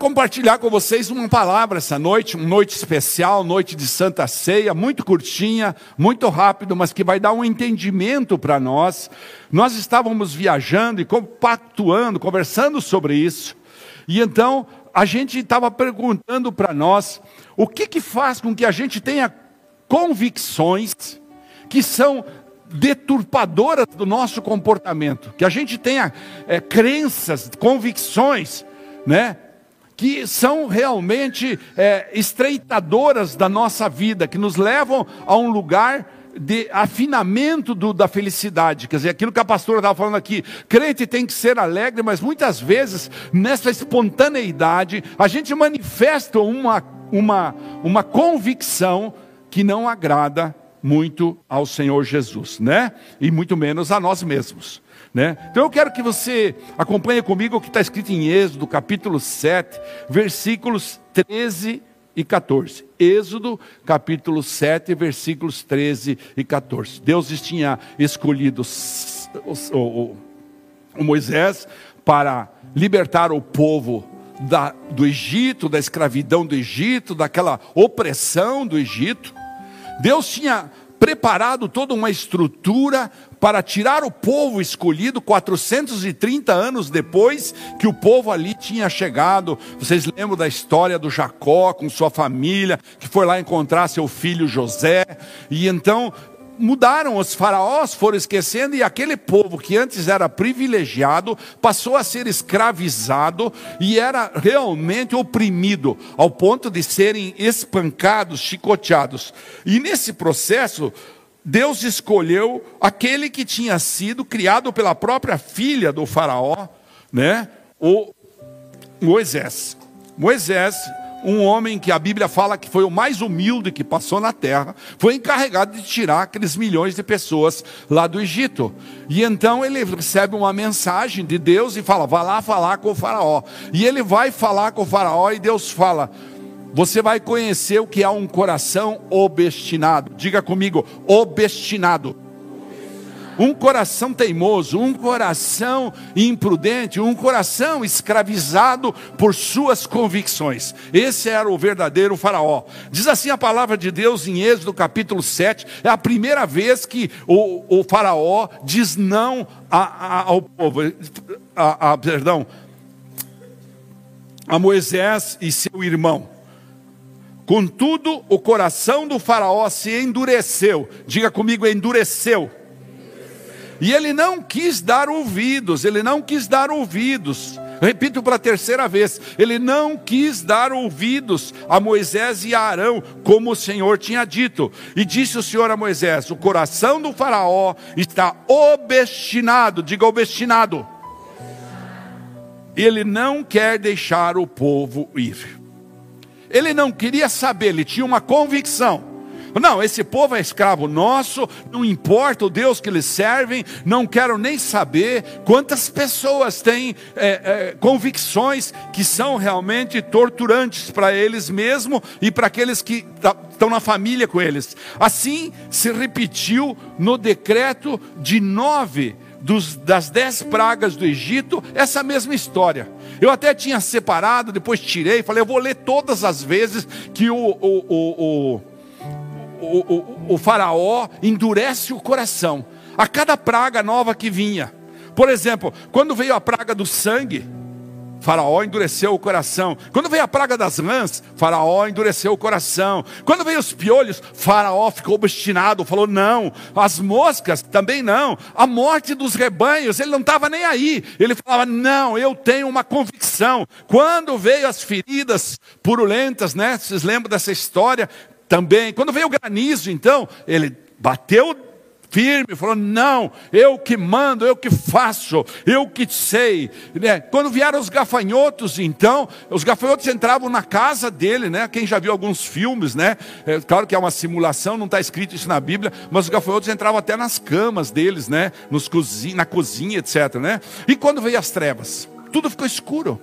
compartilhar com vocês uma palavra essa noite, uma noite especial, noite de Santa Ceia, muito curtinha, muito rápido, mas que vai dar um entendimento para nós. Nós estávamos viajando e compactuando, conversando sobre isso, e então a gente estava perguntando para nós o que, que faz com que a gente tenha convicções que são deturpadoras do nosso comportamento, que a gente tenha é, crenças, convicções, né? Que são realmente é, estreitadoras da nossa vida, que nos levam a um lugar de afinamento do, da felicidade. Quer dizer, aquilo que a pastora estava falando aqui, crente tem que ser alegre, mas muitas vezes, nessa espontaneidade, a gente manifesta uma, uma, uma convicção que não agrada muito ao Senhor Jesus, né? E muito menos a nós mesmos. Né? Então eu quero que você acompanhe comigo o que está escrito em Êxodo, capítulo 7, versículos 13 e 14. Êxodo, capítulo 7, versículos 13 e 14. Deus tinha escolhido o, o, o Moisés para libertar o povo da, do Egito, da escravidão do Egito, daquela opressão do Egito. Deus tinha preparado toda uma estrutura para tirar o povo escolhido 430 anos depois que o povo ali tinha chegado. Vocês lembram da história do Jacó com sua família, que foi lá encontrar seu filho José, e então mudaram, os faraós foram esquecendo, e aquele povo que antes era privilegiado passou a ser escravizado e era realmente oprimido, ao ponto de serem espancados, chicoteados. E nesse processo, Deus escolheu aquele que tinha sido criado pela própria filha do Faraó, né? O Moisés. Moisés um homem que a Bíblia fala que foi o mais humilde que passou na terra, foi encarregado de tirar aqueles milhões de pessoas lá do Egito. E então ele recebe uma mensagem de Deus e fala: "Vá lá falar com o faraó". E ele vai falar com o faraó e Deus fala: "Você vai conhecer o que é um coração obstinado". Diga comigo, obstinado um coração teimoso, um coração imprudente, um coração escravizado por suas convicções. Esse era o verdadeiro Faraó. Diz assim a palavra de Deus em Êxodo capítulo 7, é a primeira vez que o, o Faraó diz não a, a, ao povo, a, perdão, a Moisés e seu irmão. Contudo, o coração do Faraó se endureceu. Diga comigo, endureceu. E ele não quis dar ouvidos, ele não quis dar ouvidos. Repito para a terceira vez: ele não quis dar ouvidos a Moisés e a Arão, como o Senhor tinha dito. E disse o Senhor a Moisés: O coração do Faraó está obstinado, diga obstinado. Ele não quer deixar o povo ir. Ele não queria saber, ele tinha uma convicção não, esse povo é escravo nosso, não importa o Deus que eles servem, não quero nem saber quantas pessoas têm é, é, convicções que são realmente torturantes para eles mesmos e para aqueles que estão na família com eles. Assim se repetiu no decreto de nove dos, das dez pragas do Egito, essa mesma história. Eu até tinha separado, depois tirei, falei, eu vou ler todas as vezes que o, o, o, o o, o, o faraó endurece o coração a cada praga nova que vinha. Por exemplo, quando veio a praga do sangue, Faraó endureceu o coração. Quando veio a praga das rãs, Faraó endureceu o coração. Quando veio os piolhos, Faraó ficou obstinado, falou: não. As moscas também não. A morte dos rebanhos, ele não estava nem aí. Ele falava: não, eu tenho uma convicção. Quando veio as feridas purulentas, né? Vocês lembram dessa história? Também. Quando veio o granizo, então, ele bateu firme, falou: Não, eu que mando, eu que faço, eu que sei. Né? Quando vieram os gafanhotos, então, os gafanhotos entravam na casa dele, né? Quem já viu alguns filmes, né? É, claro que é uma simulação, não está escrito isso na Bíblia, mas os gafanhotos entravam até nas camas deles, né? Nos na cozinha, etc. Né? E quando veio as trevas, tudo ficou escuro.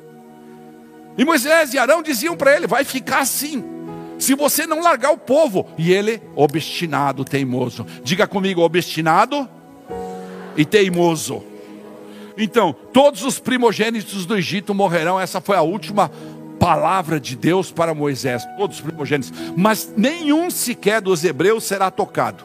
E Moisés e Arão diziam para ele: Vai ficar assim se você não largar o povo. E ele, obstinado, teimoso. Diga comigo, obstinado e teimoso. Então, todos os primogênitos do Egito morrerão. Essa foi a última palavra de Deus para Moisés, todos os primogênitos, mas nenhum sequer dos hebreus será tocado.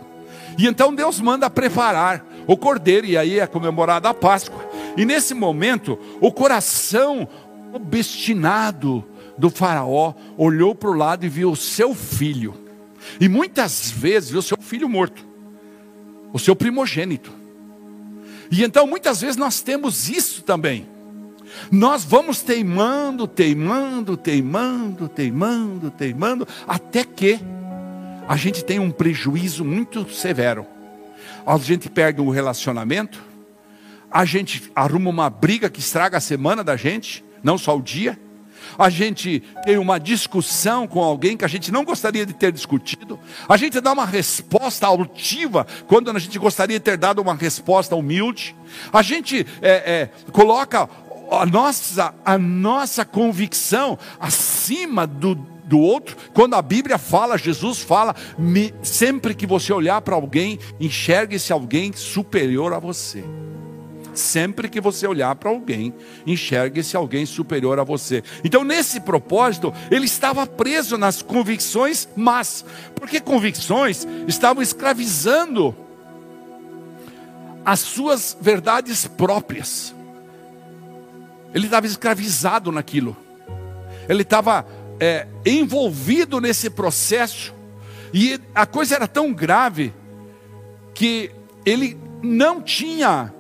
E então Deus manda preparar o cordeiro, e aí é comemorada a Páscoa. E nesse momento, o coração obstinado do Faraó olhou para o lado e viu o seu filho. E muitas vezes viu o seu filho morto, o seu primogênito. E então muitas vezes nós temos isso também. Nós vamos teimando, teimando, teimando, teimando, teimando, até que a gente tem um prejuízo muito severo. A gente perde um relacionamento, a gente arruma uma briga que estraga a semana da gente, não só o dia. A gente tem uma discussão com alguém que a gente não gostaria de ter discutido. A gente dá uma resposta altiva quando a gente gostaria de ter dado uma resposta humilde. A gente é, é, coloca a nossa, a nossa convicção acima do, do outro. Quando a Bíblia fala, Jesus fala, me, sempre que você olhar para alguém, enxergue esse alguém superior a você. Sempre que você olhar para alguém, enxergue esse alguém superior a você. Então, nesse propósito, ele estava preso nas convicções, mas, porque convicções estavam escravizando as suas verdades próprias. Ele estava escravizado naquilo, ele estava é, envolvido nesse processo, e a coisa era tão grave que ele não tinha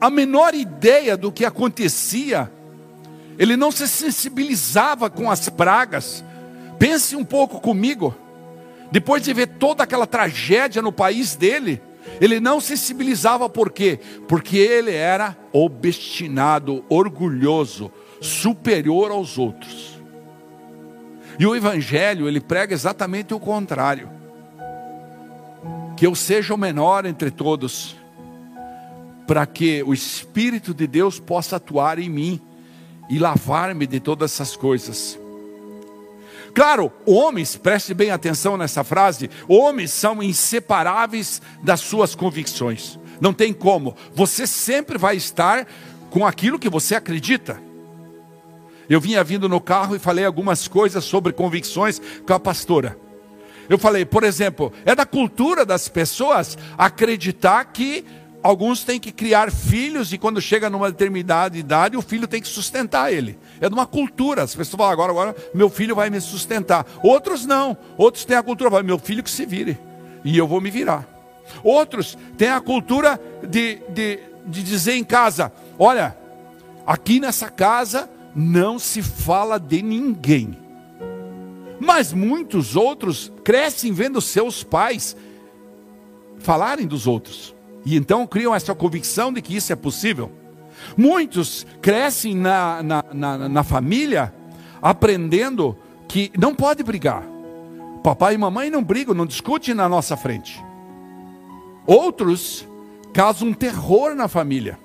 a menor ideia do que acontecia, ele não se sensibilizava com as pragas. Pense um pouco comigo, depois de ver toda aquela tragédia no país dele, ele não sensibilizava por quê? Porque ele era obstinado, orgulhoso, superior aos outros. E o evangelho, ele prega exatamente o contrário. Que eu seja o menor entre todos para que o Espírito de Deus possa atuar em mim e lavar-me de todas essas coisas. Claro, homens, preste bem atenção nessa frase: homens são inseparáveis das suas convicções. Não tem como, você sempre vai estar com aquilo que você acredita. Eu vinha vindo no carro e falei algumas coisas sobre convicções com a pastora. Eu falei, por exemplo, é da cultura das pessoas acreditar que Alguns têm que criar filhos e quando chega numa determinada idade, o filho tem que sustentar ele. É de uma cultura. As pessoas falam, agora, agora meu filho vai me sustentar. Outros não. Outros têm a cultura, vai, meu filho que se vire. E eu vou me virar. Outros têm a cultura de, de, de dizer em casa: olha, aqui nessa casa não se fala de ninguém. Mas muitos outros crescem vendo seus pais falarem dos outros. E então criam essa convicção de que isso é possível. Muitos crescem na, na, na, na família aprendendo que não pode brigar. Papai e mamãe não brigam, não discutem na nossa frente. Outros causam terror na família.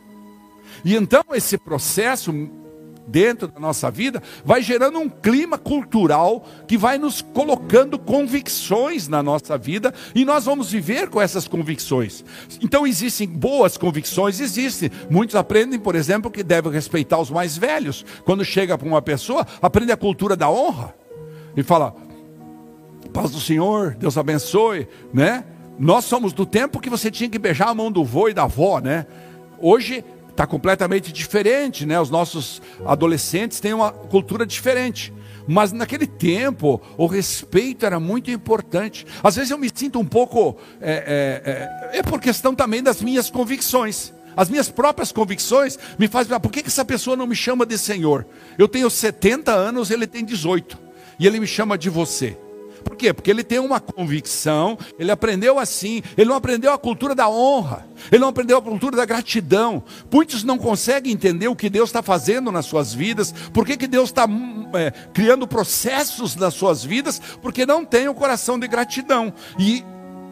E então esse processo dentro da nossa vida, vai gerando um clima cultural que vai nos colocando convicções na nossa vida e nós vamos viver com essas convicções. Então existem boas convicções, existem. Muitos aprendem, por exemplo, que devem respeitar os mais velhos. Quando chega para uma pessoa, aprende a cultura da honra e fala: "Paz do Senhor, Deus abençoe", né? Nós somos do tempo que você tinha que beijar a mão do vô e da avó, né? Hoje está completamente diferente, né? Os nossos adolescentes têm uma cultura diferente. Mas naquele tempo, o respeito era muito importante. Às vezes eu me sinto um pouco. É, é, é, é por questão também das minhas convicções. As minhas próprias convicções me fazem. Por que essa pessoa não me chama de Senhor? Eu tenho 70 anos, ele tem 18. E ele me chama de você. Por quê? Porque ele tem uma convicção, ele aprendeu assim, ele não aprendeu a cultura da honra, ele não aprendeu a cultura da gratidão. Muitos não conseguem entender o que Deus está fazendo nas suas vidas, por que, Deus está hum, é, criando processos nas suas vidas, porque não tem o coração de gratidão. E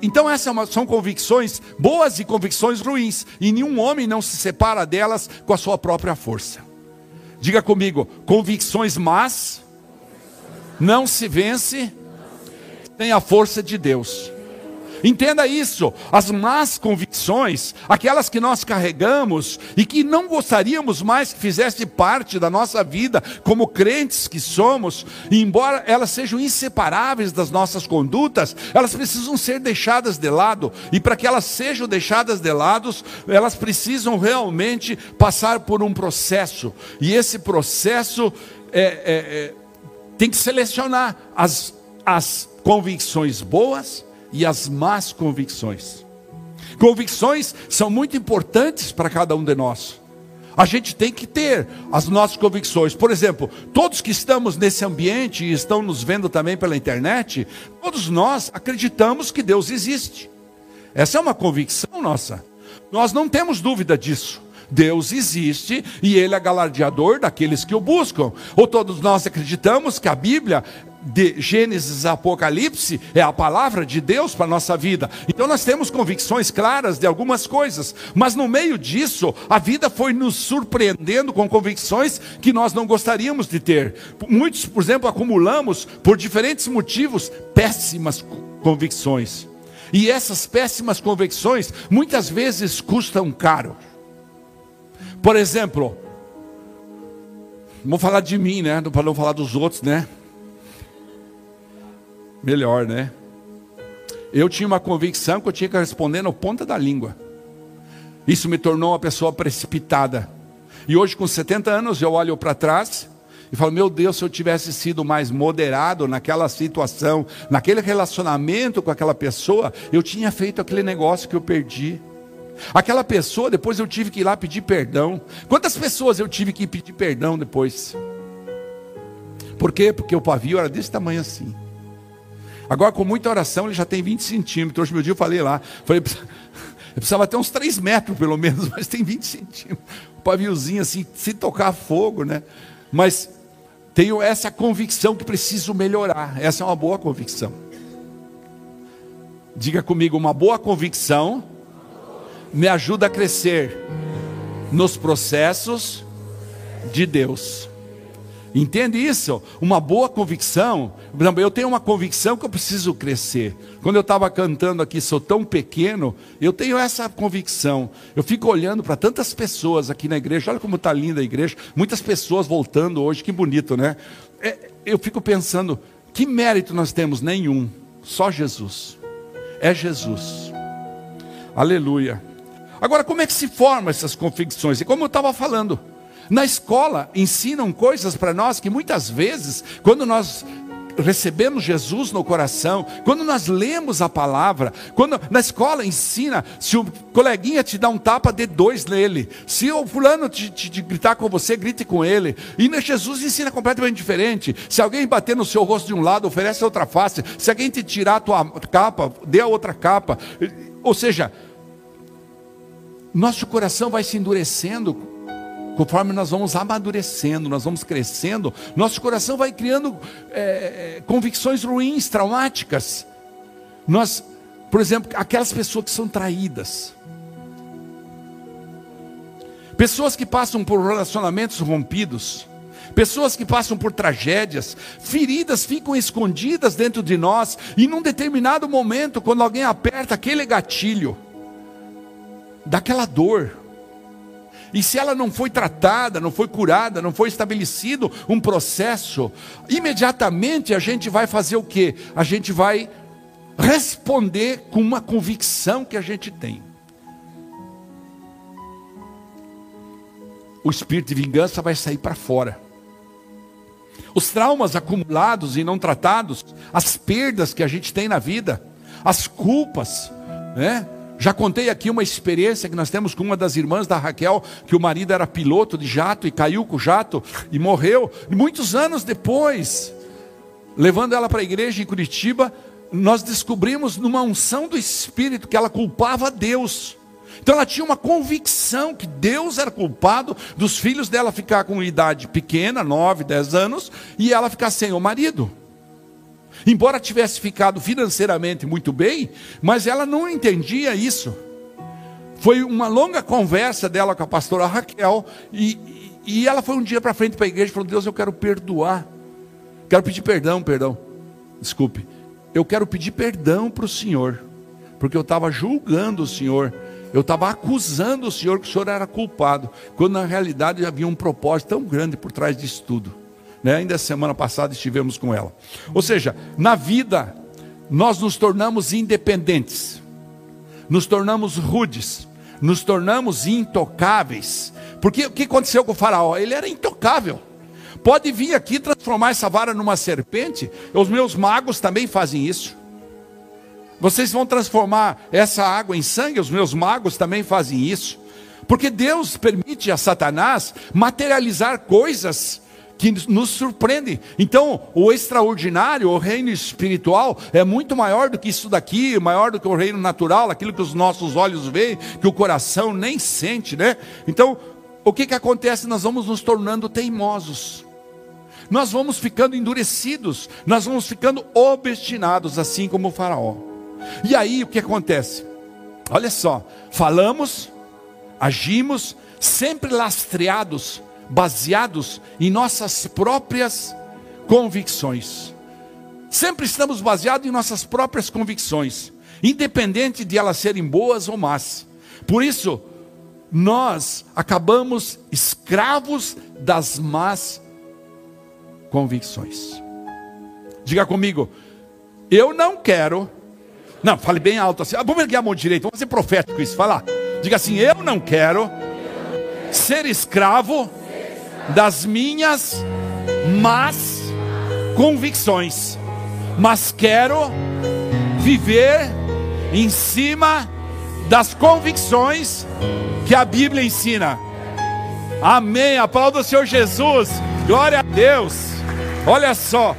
então essas é são convicções boas e convicções ruins, e nenhum homem não se separa delas com a sua própria força. Diga comigo, convicções más não se vence tem a força de Deus. Entenda isso. As más convicções, aquelas que nós carregamos e que não gostaríamos mais que fizesse parte da nossa vida, como crentes que somos, embora elas sejam inseparáveis das nossas condutas, elas precisam ser deixadas de lado. E para que elas sejam deixadas de lado, elas precisam realmente passar por um processo. E esse processo é, é, é, tem que selecionar as, as convicções boas e as más convicções. Convicções são muito importantes para cada um de nós. A gente tem que ter as nossas convicções. Por exemplo, todos que estamos nesse ambiente e estão nos vendo também pela internet, todos nós acreditamos que Deus existe. Essa é uma convicção nossa. Nós não temos dúvida disso. Deus existe e Ele é galardeador daqueles que o buscam. Ou todos nós acreditamos que a Bíblia de Gênesis a Apocalipse é a palavra de Deus para a nossa vida. Então nós temos convicções claras de algumas coisas, mas no meio disso, a vida foi nos surpreendendo com convicções que nós não gostaríamos de ter. Muitos, por exemplo, acumulamos, por diferentes motivos, péssimas convicções. E essas péssimas convicções muitas vezes custam caro. Por exemplo, vou falar de mim, né? Para não falar dos outros, né? Melhor, né? Eu tinha uma convicção que eu tinha que responder na ponta da língua. Isso me tornou uma pessoa precipitada. E hoje, com 70 anos, eu olho para trás e falo: Meu Deus, se eu tivesse sido mais moderado naquela situação, naquele relacionamento com aquela pessoa, eu tinha feito aquele negócio que eu perdi. Aquela pessoa, depois eu tive que ir lá pedir perdão. Quantas pessoas eu tive que pedir perdão depois? Por quê? Porque o pavio era desse tamanho assim. Agora, com muita oração, ele já tem 20 centímetros. Hoje, meu dia, eu falei lá. Falei, eu precisava ter uns 3 metros, pelo menos, mas tem 20 centímetros. Um paviozinho assim, se tocar fogo, né? Mas tenho essa convicção que preciso melhorar. Essa é uma boa convicção. Diga comigo, uma boa convicção me ajuda a crescer nos processos de Deus. Entende isso? Uma boa convicção. Eu tenho uma convicção que eu preciso crescer. Quando eu estava cantando aqui, sou tão pequeno, eu tenho essa convicção. Eu fico olhando para tantas pessoas aqui na igreja. Olha como está linda a igreja. Muitas pessoas voltando hoje, que bonito, né? É, eu fico pensando, que mérito nós temos? Nenhum. Só Jesus. É Jesus. Aleluia. Agora, como é que se formam essas convicções? E como eu estava falando, na escola ensinam coisas para nós que muitas vezes, quando nós recebemos Jesus no coração, quando nós lemos a palavra, quando na escola ensina, se o coleguinha te dá um tapa, dê dois nele. Se o fulano te, te, te gritar com você, grite com ele. E Jesus ensina completamente diferente. Se alguém bater no seu rosto de um lado, oferece outra face. Se alguém te tirar a tua capa, dê a outra capa. Ou seja, nosso coração vai se endurecendo conforme nós vamos amadurecendo, nós vamos crescendo, nosso coração vai criando é, convicções ruins, traumáticas. Nós, por exemplo, aquelas pessoas que são traídas, pessoas que passam por relacionamentos rompidos, pessoas que passam por tragédias, feridas ficam escondidas dentro de nós, e num determinado momento, quando alguém aperta aquele gatilho, daquela dor. E se ela não foi tratada, não foi curada, não foi estabelecido um processo, imediatamente a gente vai fazer o que? A gente vai responder com uma convicção que a gente tem. O espírito de vingança vai sair para fora. Os traumas acumulados e não tratados, as perdas que a gente tem na vida, as culpas, né? Já contei aqui uma experiência que nós temos com uma das irmãs da Raquel, que o marido era piloto de jato e caiu com o jato e morreu. E muitos anos depois, levando ela para a igreja em Curitiba, nós descobrimos numa unção do Espírito que ela culpava Deus. Então ela tinha uma convicção que Deus era culpado dos filhos dela ficar com idade pequena, 9, 10 anos, e ela ficar sem o marido. Embora tivesse ficado financeiramente muito bem, mas ela não entendia isso. Foi uma longa conversa dela com a pastora Raquel, e, e ela foi um dia para frente para a igreja e falou: Deus, eu quero perdoar, quero pedir perdão, perdão, desculpe, eu quero pedir perdão para o Senhor, porque eu estava julgando o Senhor, eu estava acusando o Senhor que o Senhor era culpado, quando na realidade havia um propósito tão grande por trás disso tudo. Né? Ainda semana passada estivemos com ela. Ou seja, na vida, nós nos tornamos independentes, nos tornamos rudes, nos tornamos intocáveis. Porque o que aconteceu com o Faraó? Ele era intocável. Pode vir aqui transformar essa vara numa serpente. Os meus magos também fazem isso. Vocês vão transformar essa água em sangue. Os meus magos também fazem isso. Porque Deus permite a Satanás materializar coisas que nos surpreendem. Então, o extraordinário, o reino espiritual, é muito maior do que isso daqui, maior do que o reino natural, aquilo que os nossos olhos veem, que o coração nem sente, né? Então, o que, que acontece? Nós vamos nos tornando teimosos nós vamos ficando endurecidos, nós vamos ficando obstinados, assim como o Faraó. E aí o que acontece? Olha só, falamos, agimos, sempre lastreados, baseados em nossas próprias convicções. Sempre estamos baseados em nossas próprias convicções, independente de elas serem boas ou más. Por isso, nós acabamos escravos das más convicções. Diga comigo, eu não quero. Não, fale bem alto assim. Ah, vamos erguer a mão direita, vamos ser profético isso. Fala. Diga assim: eu não quero ser escravo das minhas más convicções, mas quero viver em cima das convicções que a Bíblia ensina. Amém. Aplauda o Senhor Jesus. Glória a Deus. Olha só.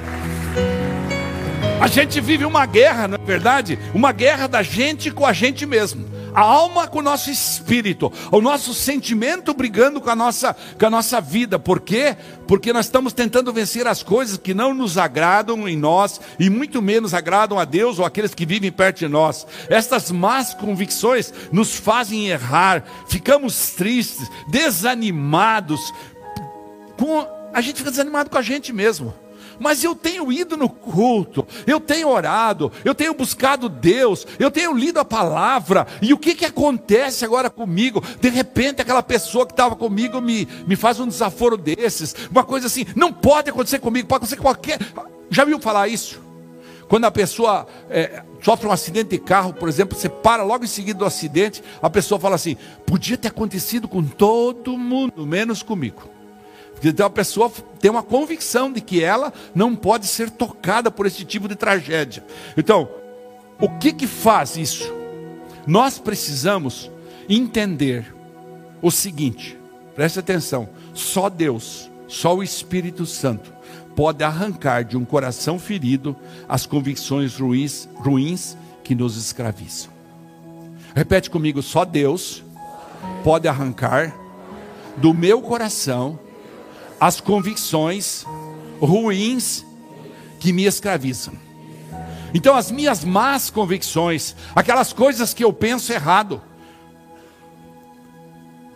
A gente vive uma guerra, não é verdade? Uma guerra da gente com a gente mesmo. A alma com o nosso espírito, o nosso sentimento brigando com a nossa, com a nossa vida. Por quê? Porque nós estamos tentando vencer as coisas que não nos agradam em nós e muito menos agradam a Deus ou aqueles que vivem perto de nós. Estas más convicções nos fazem errar, ficamos tristes, desanimados, com a gente fica desanimado com a gente mesmo. Mas eu tenho ido no culto, eu tenho orado, eu tenho buscado Deus, eu tenho lido a palavra, e o que, que acontece agora comigo? De repente, aquela pessoa que estava comigo me, me faz um desaforo desses, uma coisa assim, não pode acontecer comigo, pode acontecer qualquer. Já viu falar isso? Quando a pessoa é, sofre um acidente de carro, por exemplo, você para logo em seguida do acidente, a pessoa fala assim: podia ter acontecido com todo mundo, menos comigo. Então a pessoa tem uma convicção de que ela não pode ser tocada por esse tipo de tragédia. Então, o que que faz isso? Nós precisamos entender o seguinte, preste atenção: só Deus, só o Espírito Santo pode arrancar de um coração ferido as convicções ruins, ruins que nos escravizam. Repete comigo: só Deus pode arrancar do meu coração as convicções ruins que me escravizam. Então, as minhas más convicções, aquelas coisas que eu penso errado,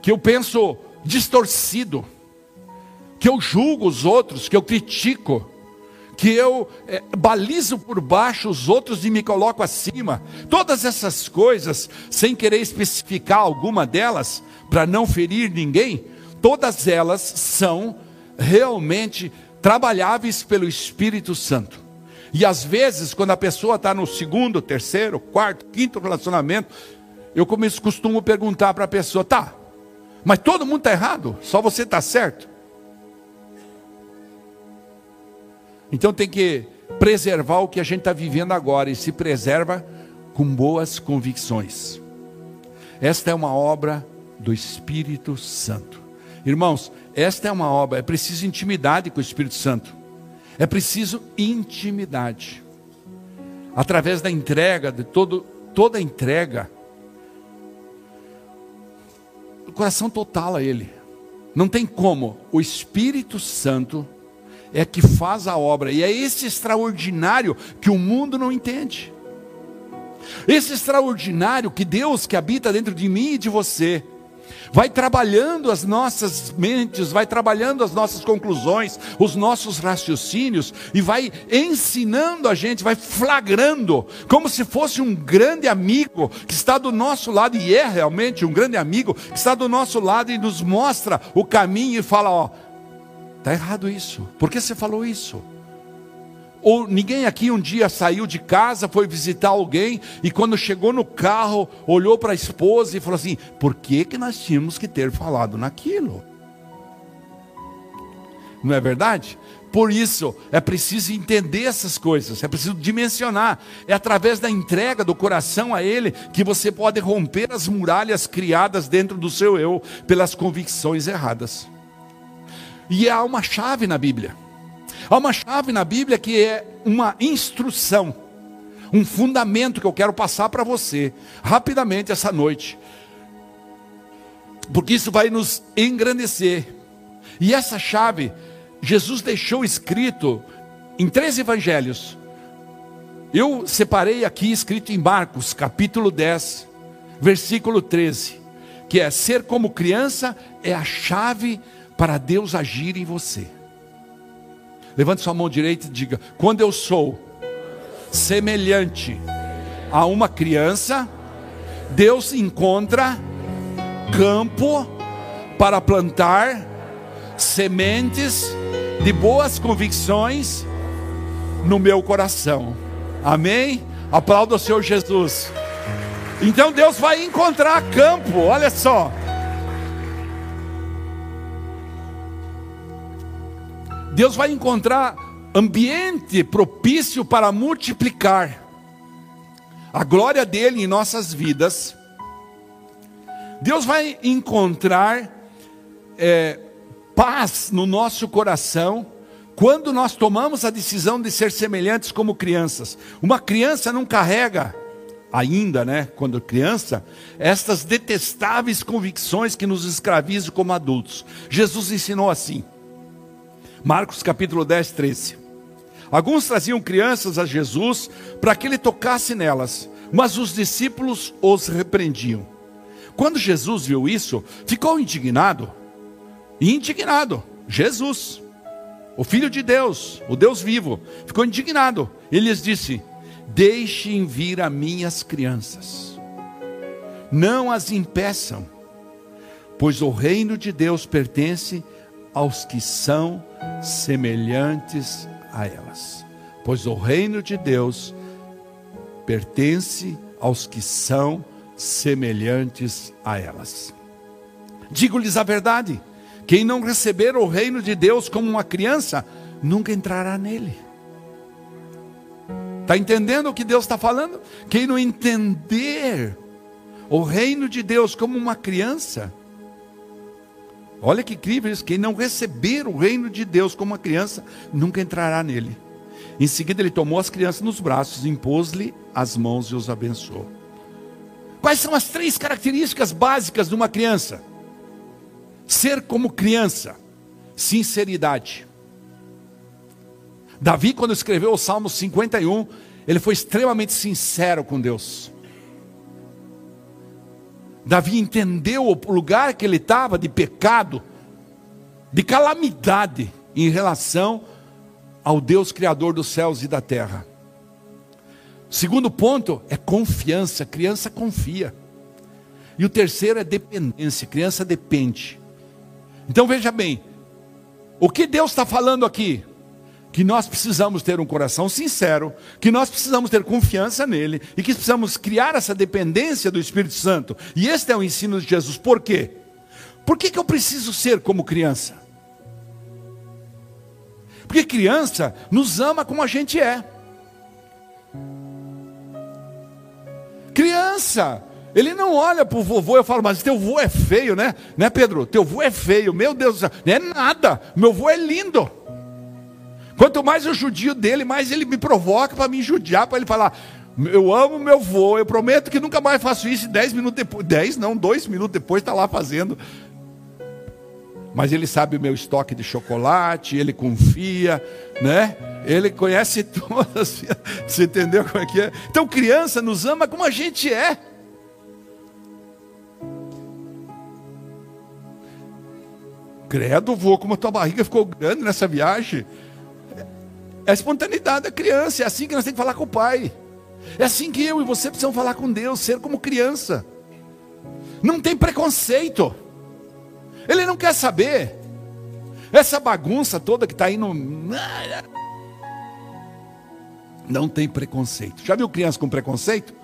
que eu penso distorcido, que eu julgo os outros, que eu critico, que eu é, balizo por baixo os outros e me coloco acima. Todas essas coisas, sem querer especificar alguma delas, para não ferir ninguém, todas elas são realmente trabalháveis pelo Espírito Santo. E às vezes, quando a pessoa está no segundo, terceiro, quarto, quinto relacionamento, eu costumo perguntar para a pessoa: tá, mas todo mundo está errado, só você está certo. Então tem que preservar o que a gente está vivendo agora e se preserva com boas convicções. Esta é uma obra do Espírito Santo. Irmãos, esta é uma obra, é preciso intimidade com o Espírito Santo. É preciso intimidade. Através da entrega, de todo, toda a entrega. O coração total a Ele. Não tem como. O Espírito Santo é que faz a obra. E é esse extraordinário que o mundo não entende. Esse extraordinário que Deus que habita dentro de mim e de você vai trabalhando as nossas mentes, vai trabalhando as nossas conclusões, os nossos raciocínios e vai ensinando a gente, vai flagrando, como se fosse um grande amigo que está do nosso lado, e é realmente um grande amigo que está do nosso lado e nos mostra o caminho e fala: Ó, está errado isso, por que você falou isso? Ou ninguém aqui um dia saiu de casa, foi visitar alguém e quando chegou no carro, olhou para a esposa e falou assim: por que, que nós tínhamos que ter falado naquilo? Não é verdade? Por isso, é preciso entender essas coisas, é preciso dimensionar. É através da entrega do coração a Ele que você pode romper as muralhas criadas dentro do seu eu pelas convicções erradas. E há uma chave na Bíblia. Há uma chave na Bíblia que é uma instrução, um fundamento que eu quero passar para você rapidamente essa noite, porque isso vai nos engrandecer. E essa chave, Jesus deixou escrito em três evangelhos. Eu separei aqui escrito em Marcos, capítulo 10, versículo 13, que é ser como criança é a chave para Deus agir em você. Levante sua mão direita e diga: Quando eu sou semelhante a uma criança, Deus encontra campo para plantar sementes de boas convicções no meu coração. Amém? Aplauda o Senhor Jesus. Então Deus vai encontrar campo, olha só. Deus vai encontrar ambiente propício para multiplicar a glória dele em nossas vidas. Deus vai encontrar é, paz no nosso coração quando nós tomamos a decisão de ser semelhantes como crianças. Uma criança não carrega ainda, né, quando criança, estas detestáveis convicções que nos escravizam como adultos. Jesus ensinou assim: Marcos capítulo 10, 13. Alguns traziam crianças a Jesus para que ele tocasse nelas, mas os discípulos os repreendiam. Quando Jesus viu isso, ficou indignado. Indignado, Jesus, o Filho de Deus, o Deus vivo, ficou indignado. Ele lhes disse: Deixem vir a minhas crianças, não as impeçam, pois o reino de Deus pertence aos que são semelhantes a elas. Pois o reino de Deus pertence aos que são semelhantes a elas. Digo-lhes a verdade: quem não receber o reino de Deus como uma criança, nunca entrará nele. Está entendendo o que Deus está falando? Quem não entender o reino de Deus como uma criança, Olha que incrível isso. Quem não receber o reino de Deus como uma criança, nunca entrará nele. Em seguida, ele tomou as crianças nos braços, impôs-lhe as mãos e os abençoou. Quais são as três características básicas de uma criança? Ser como criança, sinceridade. Davi, quando escreveu o Salmo 51, ele foi extremamente sincero com Deus. Davi entendeu o lugar que ele estava de pecado, de calamidade em relação ao Deus Criador dos céus e da terra. segundo ponto é confiança, criança confia. E o terceiro é dependência, criança depende. Então veja bem, o que Deus está falando aqui? Que nós precisamos ter um coração sincero, que nós precisamos ter confiança nele e que precisamos criar essa dependência do Espírito Santo. E este é o ensino de Jesus. Por quê? Por que, que eu preciso ser como criança? Porque criança nos ama como a gente é. Criança, ele não olha para o vovô, eu falo, mas teu vô é feio, né? Né, Pedro? Teu vô é feio, meu Deus do céu. Não é nada, meu vô é lindo. Quanto mais eu judio dele, mais ele me provoca para me judiar, para ele falar: eu amo meu vô, eu prometo que nunca mais faço isso. E dez minutos depois, dez não, dois minutos depois está lá fazendo. Mas ele sabe o meu estoque de chocolate, ele confia, né? Ele conhece todas. Você entendeu como é que é? Então, criança nos ama como a gente é. Credo, vô, como a tua barriga ficou grande nessa viagem. É a espontaneidade da criança, é assim que nós temos que falar com o pai. É assim que eu e você precisamos falar com Deus, ser como criança. Não tem preconceito. Ele não quer saber. Essa bagunça toda que está aí no. Não tem preconceito. Já viu criança com preconceito?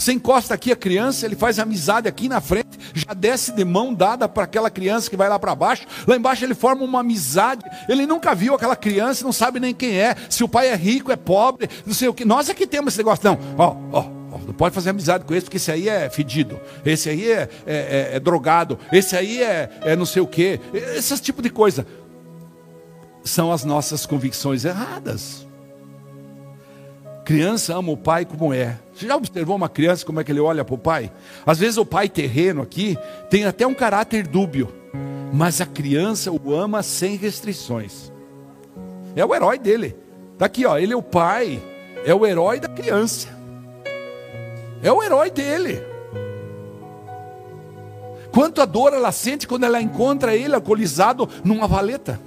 Você encosta aqui a criança, ele faz amizade aqui na frente, já desce de mão dada para aquela criança que vai lá para baixo. Lá embaixo ele forma uma amizade. Ele nunca viu aquela criança, não sabe nem quem é. Se o pai é rico, é pobre, não sei o que. Nós é que temos esse negócio. Não, ó, ó, não pode fazer amizade com esse, porque esse aí é fedido, esse aí é, é, é, é drogado, esse aí é, é não sei o que. Esse tipo de coisa são as nossas convicções erradas. Criança ama o pai como é. Você já observou uma criança como é que ele olha para o pai? Às vezes o pai terreno aqui tem até um caráter dúbio, mas a criança o ama sem restrições. É o herói dele. Está aqui, ó, ele é o pai, é o herói da criança. É o herói dele. Quanto a dor ela sente quando ela encontra ele alcoolizado numa valeta.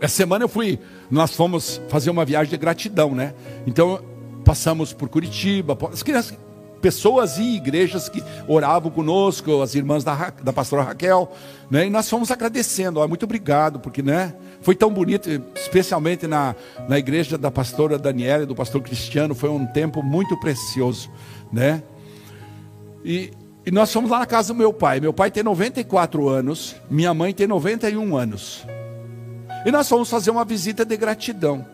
Essa semana eu fui, nós fomos fazer uma viagem de gratidão, né? Então passamos por Curitiba, as crianças, pessoas e igrejas que oravam conosco, as irmãs da, da pastora Raquel, né? E nós fomos agradecendo, ó, muito obrigado, porque, né? Foi tão bonito, especialmente na, na igreja da pastora Daniela e do pastor Cristiano, foi um tempo muito precioso, né? E, e nós fomos lá na casa do meu pai. Meu pai tem 94 anos, minha mãe tem 91 anos. E nós fomos fazer uma visita de gratidão.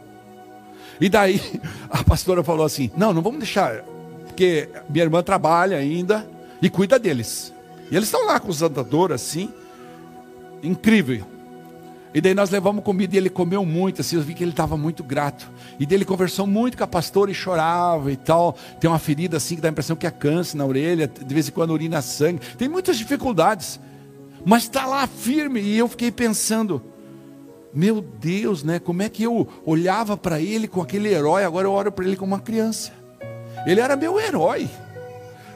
E daí a pastora falou assim: Não, não vamos deixar, porque minha irmã trabalha ainda e cuida deles. E eles estão lá com os andadores assim, incrível. E daí nós levamos comida e ele comeu muito, assim, eu vi que ele estava muito grato. E daí ele conversou muito com a pastora e chorava e tal. Tem uma ferida assim que dá a impressão que é câncer na orelha, de vez em quando urina sangue. Tem muitas dificuldades. Mas está lá firme. E eu fiquei pensando, meu Deus, né? Como é que eu olhava para ele com aquele herói, agora eu olho para ele como uma criança. Ele era meu herói.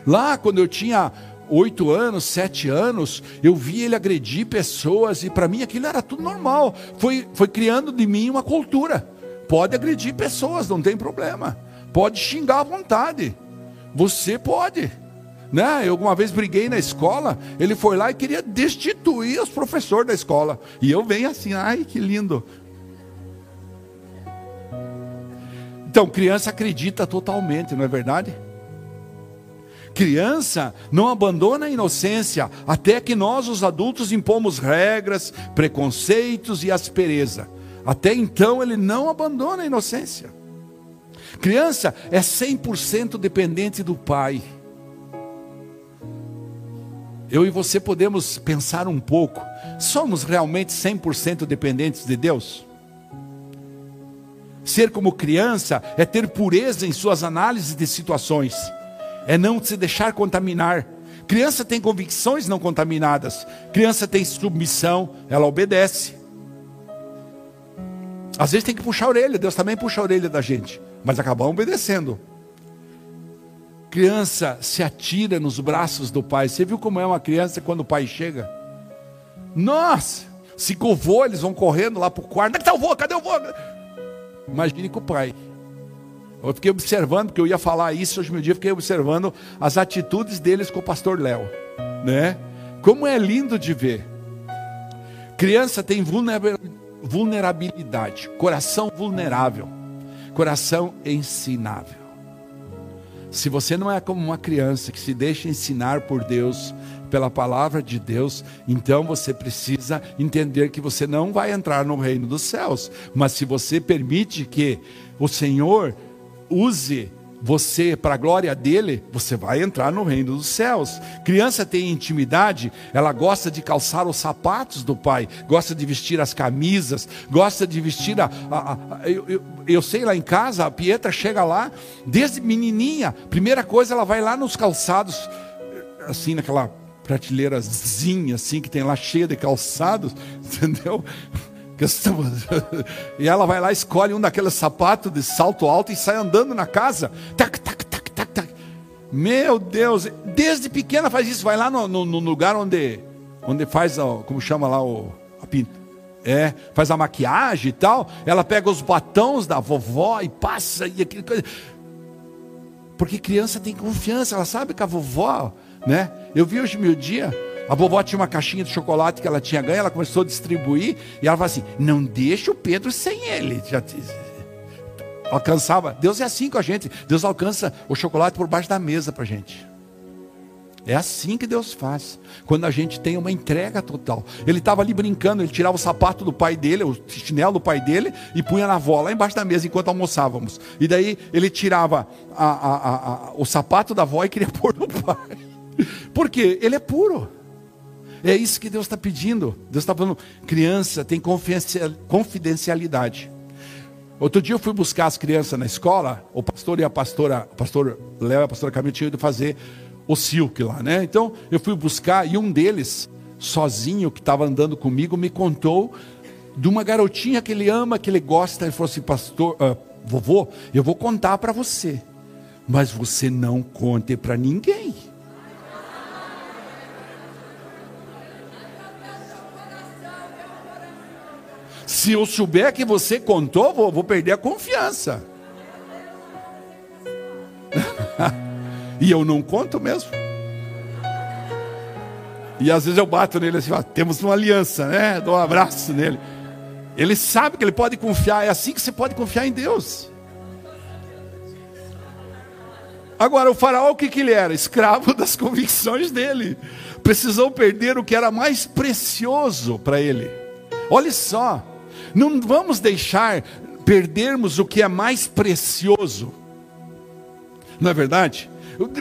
Lá, quando eu tinha oito anos, sete anos, eu vi ele agredir pessoas e para mim aquilo era tudo normal. Foi, foi criando de mim uma cultura. Pode agredir pessoas, não tem problema. Pode xingar à vontade. Você pode. Né? Eu alguma vez briguei na escola, ele foi lá e queria destituir os professores da escola. E eu venho assim, ai que lindo. Então, criança acredita totalmente, não é verdade? Criança não abandona a inocência até que nós, os adultos, impomos regras, preconceitos e aspereza. Até então ele não abandona a inocência. Criança é 100% dependente do pai eu e você podemos pensar um pouco: somos realmente 100% dependentes de Deus? Ser como criança é ter pureza em suas análises de situações, é não se deixar contaminar. Criança tem convicções não contaminadas, criança tem submissão, ela obedece. Às vezes tem que puxar a orelha, Deus também puxa a orelha da gente, mas acabamos obedecendo. Criança se atira nos braços do pai. Você viu como é uma criança quando o pai chega? Nossa! Se com eles vão correndo lá para o quarto. Onde está o vô? Cadê o vô? Imagine com o pai. Eu fiquei observando, porque eu ia falar isso hoje meu dia, fiquei observando as atitudes deles com o pastor Léo. Né? Como é lindo de ver. Criança tem vulnerabilidade, coração vulnerável, coração ensinável. Se você não é como uma criança que se deixa ensinar por Deus, pela palavra de Deus, então você precisa entender que você não vai entrar no reino dos céus. Mas se você permite que o Senhor use você, para a glória dele, você vai entrar no reino dos céus. Criança tem intimidade, ela gosta de calçar os sapatos do pai, gosta de vestir as camisas, gosta de vestir a. a, a eu, eu, eu, sei lá em casa, a Pietra chega lá, desde menininha, primeira coisa, ela vai lá nos calçados, assim, naquela prateleirazinha, assim, que tem lá cheia de calçados, entendeu? E ela vai lá, escolhe um daqueles sapatos de salto alto e sai andando na casa. Tac, tac, tac, tac, tac. Meu Deus, desde pequena faz isso. Vai lá no, no, no lugar onde onde faz, a, como chama lá o a pinta, é, faz a maquiagem e tal, ela pega os batons da vovó e passa e aquele coisa. Porque criança tem confiança, ela sabe que a vovó, né? Eu vi hoje meu dia, a vovó tinha uma caixinha de chocolate que ela tinha ganho, ela começou a distribuir e ela falou assim: "Não deixa o Pedro sem ele". Já alcançava. Deus é assim com a gente. Deus alcança o chocolate por baixo da mesa para a gente. É assim que Deus faz, quando a gente tem uma entrega total. Ele estava ali brincando, ele tirava o sapato do pai dele, o chinelo do pai dele, e punha na avó, lá embaixo da mesa, enquanto almoçávamos. E daí ele tirava a, a, a, o sapato da avó e queria pôr no pai. Por quê? Ele é puro. É isso que Deus está pedindo. Deus está falando, criança tem confidencialidade. Outro dia eu fui buscar as crianças na escola, o pastor e a pastora, o pastor Léo e a pastora Camila tinham ido fazer o silk lá, né? Então eu fui buscar e um deles, sozinho, que estava andando comigo, me contou de uma garotinha que ele ama, que ele gosta. Ele falou assim, pastor, uh, vovô, eu vou contar para você, mas você não conte para ninguém. Se eu souber que você contou, vou, vou perder a confiança. E eu não conto mesmo. E às vezes eu bato nele assim, ó, temos uma aliança, né? Dou um abraço nele. Ele sabe que ele pode confiar, é assim que você pode confiar em Deus. Agora, o faraó, o que, que ele era? Escravo das convicções dele. Precisou perder o que era mais precioso para ele. Olha só, não vamos deixar perdermos o que é mais precioso. Não é verdade?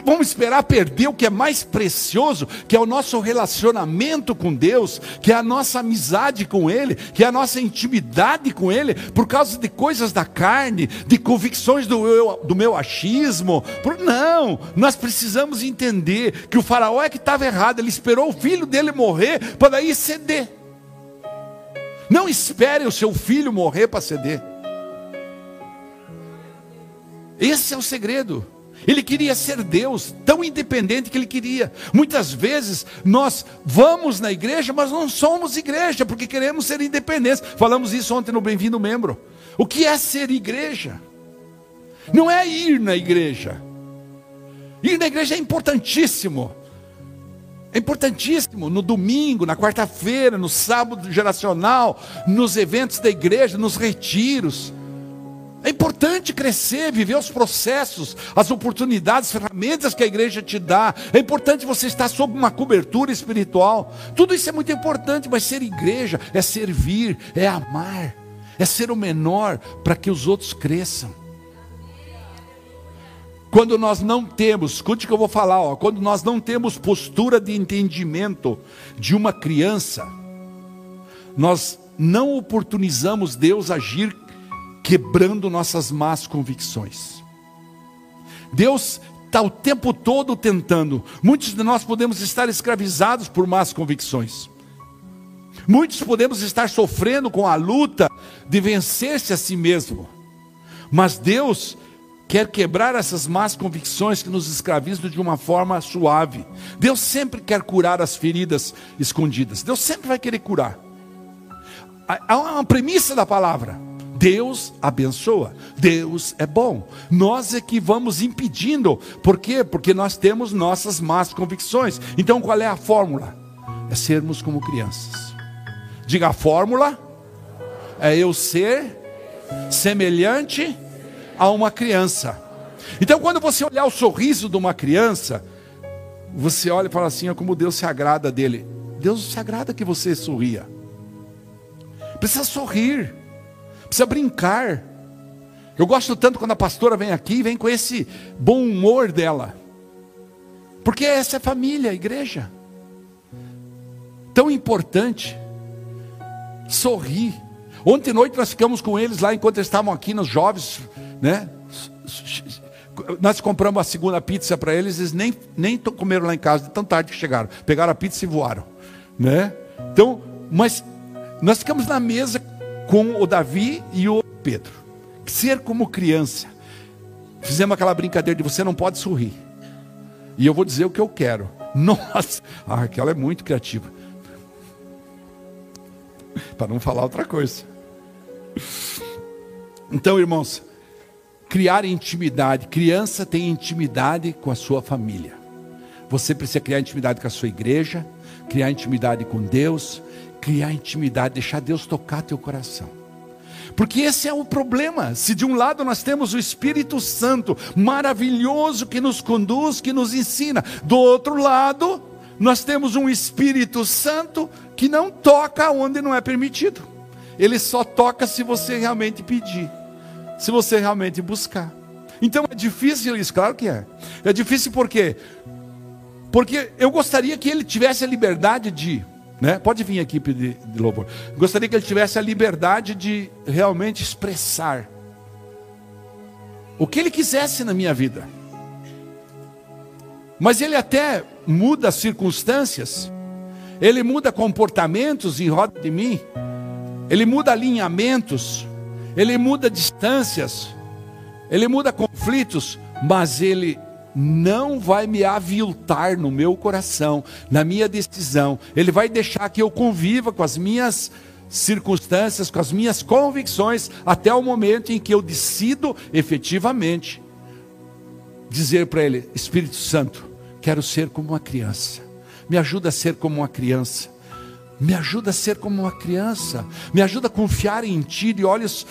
Vamos esperar perder o que é mais precioso, que é o nosso relacionamento com Deus, que é a nossa amizade com Ele, que é a nossa intimidade com Ele, por causa de coisas da carne, de convicções do, eu, do meu achismo. Não, nós precisamos entender que o faraó é que estava errado, ele esperou o filho dele morrer para daí ceder. Não espere o seu filho morrer para ceder. Esse é o segredo. Ele queria ser Deus, tão independente que ele queria. Muitas vezes nós vamos na igreja, mas não somos igreja, porque queremos ser independentes. Falamos isso ontem no Bem-vindo Membro. O que é ser igreja? Não é ir na igreja. Ir na igreja é importantíssimo. É importantíssimo no domingo, na quarta-feira, no sábado geracional, nos eventos da igreja, nos retiros. É importante crescer, viver os processos, as oportunidades, as ferramentas que a igreja te dá. É importante você estar sob uma cobertura espiritual. Tudo isso é muito importante, mas ser igreja é servir, é amar, é ser o menor para que os outros cresçam. Quando nós não temos, escute o que eu vou falar, ó, quando nós não temos postura de entendimento de uma criança, nós não oportunizamos Deus agir quebrando nossas más convicções. Deus está o tempo todo tentando. Muitos de nós podemos estar escravizados por más convicções. Muitos podemos estar sofrendo com a luta de vencer-se a si mesmo. Mas Deus quer quebrar essas más convicções que nos escravizam de uma forma suave. Deus sempre quer curar as feridas escondidas. Deus sempre vai querer curar. Há uma premissa da palavra. Deus abençoa, Deus é bom. Nós é que vamos impedindo, por quê? Porque nós temos nossas más convicções. Então qual é a fórmula? É sermos como crianças. Diga a fórmula: é eu ser semelhante a uma criança. Então quando você olhar o sorriso de uma criança, você olha e fala assim: é como Deus se agrada dele. Deus se agrada que você sorria. Precisa sorrir precisa brincar. Eu gosto tanto quando a pastora vem aqui e vem com esse bom humor dela. Porque essa é a família, a igreja. Tão importante. Sorrir. Ontem à noite nós ficamos com eles lá enquanto eles estavam aqui nos jovens, né? Nós compramos a segunda pizza para eles, eles nem, nem comeram lá em casa, de tão tarde que chegaram. Pegaram a pizza e voaram, né? Então, mas nós ficamos na mesa com o Davi e o Pedro. Ser como criança. Fizemos aquela brincadeira de você não pode sorrir. E eu vou dizer o que eu quero. Nossa, ah, aquela é muito criativa. para não falar outra coisa. Então, irmãos, criar intimidade. Criança tem intimidade com a sua família. Você precisa criar intimidade com a sua igreja, criar intimidade com Deus, criar intimidade, deixar Deus tocar teu coração. Porque esse é o problema. Se de um lado nós temos o Espírito Santo maravilhoso que nos conduz, que nos ensina, do outro lado, nós temos um Espírito Santo que não toca onde não é permitido. Ele só toca se você realmente pedir, se você realmente buscar. Então é difícil isso, claro que é. É difícil por quê? Porque eu gostaria que ele tivesse a liberdade de, né? Pode vir aqui pedir de louvor. Gostaria que ele tivesse a liberdade de realmente expressar o que ele quisesse na minha vida. Mas ele até muda circunstâncias, ele muda comportamentos em roda de mim, ele muda alinhamentos, ele muda distâncias, ele muda conflitos, mas ele não vai me aviltar no meu coração, na minha decisão. Ele vai deixar que eu conviva com as minhas circunstâncias, com as minhas convicções, até o momento em que eu decido efetivamente dizer para Ele: Espírito Santo, quero ser como uma criança, me ajuda a ser como uma criança. Me ajuda a ser como uma criança, me ajuda a confiar em Ti de olhos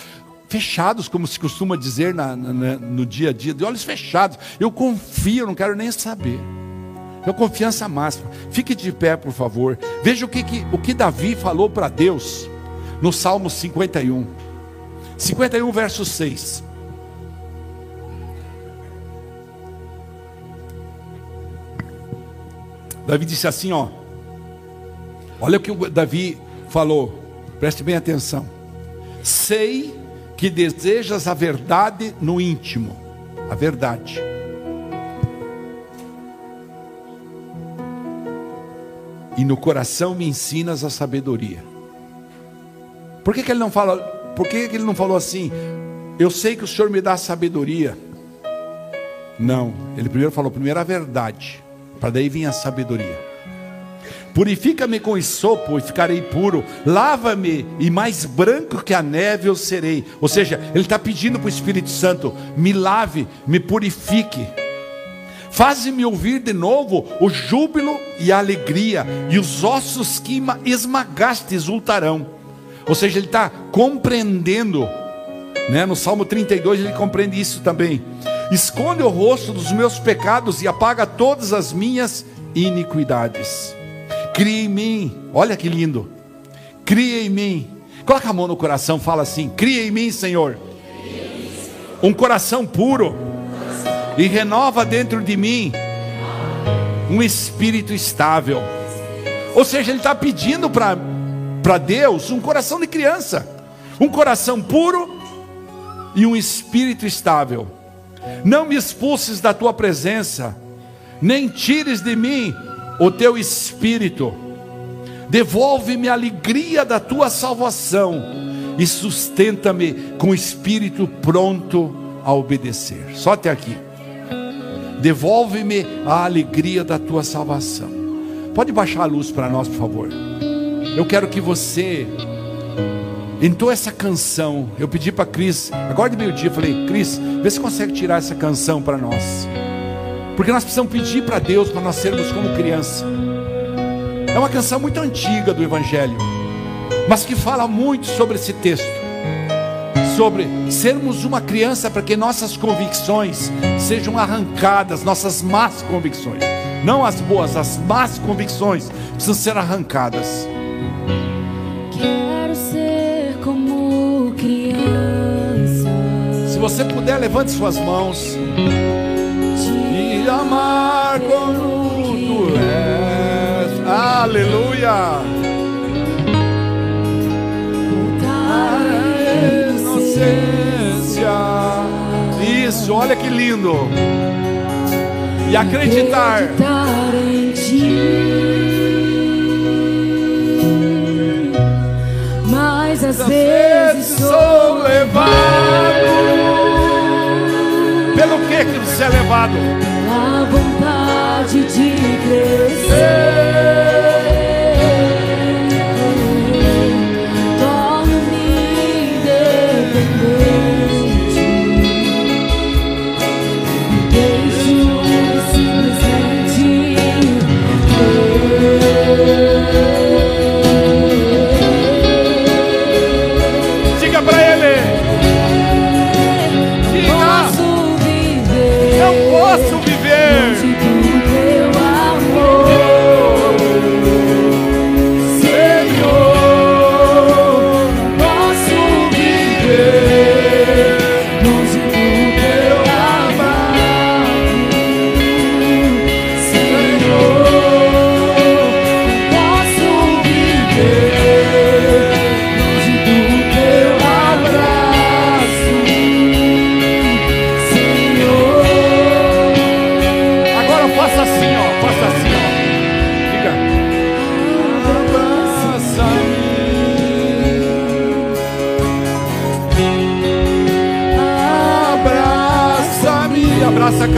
fechados, como se costuma dizer na, na, no dia a dia, de olhos fechados. Eu confio, não quero nem saber. É confiança máxima. Fique de pé, por favor. Veja o que, que o que Davi falou para Deus no Salmo 51. 51, verso 6. Davi disse assim, ó. Olha o que o Davi falou. Preste bem atenção. Sei que desejas a verdade no íntimo, a verdade. E no coração me ensinas a sabedoria. Por que, que ele não fala? Por que, que ele não falou assim? Eu sei que o Senhor me dá sabedoria. Não, ele primeiro falou primeiro a verdade, para daí vir a sabedoria. Purifica-me com sopo e ficarei puro. Lava-me e mais branco que a neve eu serei. Ou seja, ele está pedindo para o Espírito Santo: me lave, me purifique. Faze-me ouvir de novo o júbilo e a alegria, e os ossos que esmagaste exultarão. Ou seja, ele está compreendendo, né? no Salmo 32 ele compreende isso também. Esconde o rosto dos meus pecados e apaga todas as minhas iniquidades. Cria em mim, olha que lindo. Cria em mim. Coloca a mão no coração, fala assim: Cria em mim, Senhor, um coração puro e renova dentro de mim um espírito estável. Ou seja, ele está pedindo para Deus um coração de criança, um coração puro e um espírito estável. Não me expulses da tua presença, nem tires de mim o teu espírito, devolve-me a alegria da tua salvação e sustenta-me com o espírito pronto a obedecer. Só até aqui. Devolve-me a alegria da tua salvação. Pode baixar a luz para nós, por favor. Eu quero que você entrou essa canção. Eu pedi para Cris, agora de meio-dia, falei: Cris, vê se consegue tirar essa canção para nós. Porque nós precisamos pedir para Deus para nós sermos como criança. É uma canção muito antiga do Evangelho, mas que fala muito sobre esse texto. Sobre sermos uma criança para que nossas convicções sejam arrancadas, nossas más convicções, não as boas, as más convicções precisam ser arrancadas. Quero ser como criança. Se você puder, levante suas mãos amar como tu és. Aleluia. A inocência. Isso, olha que lindo. E acreditar. em ti. Mas às vezes sou levado. Pelo que que você é levado? A vontade de crescer. Posso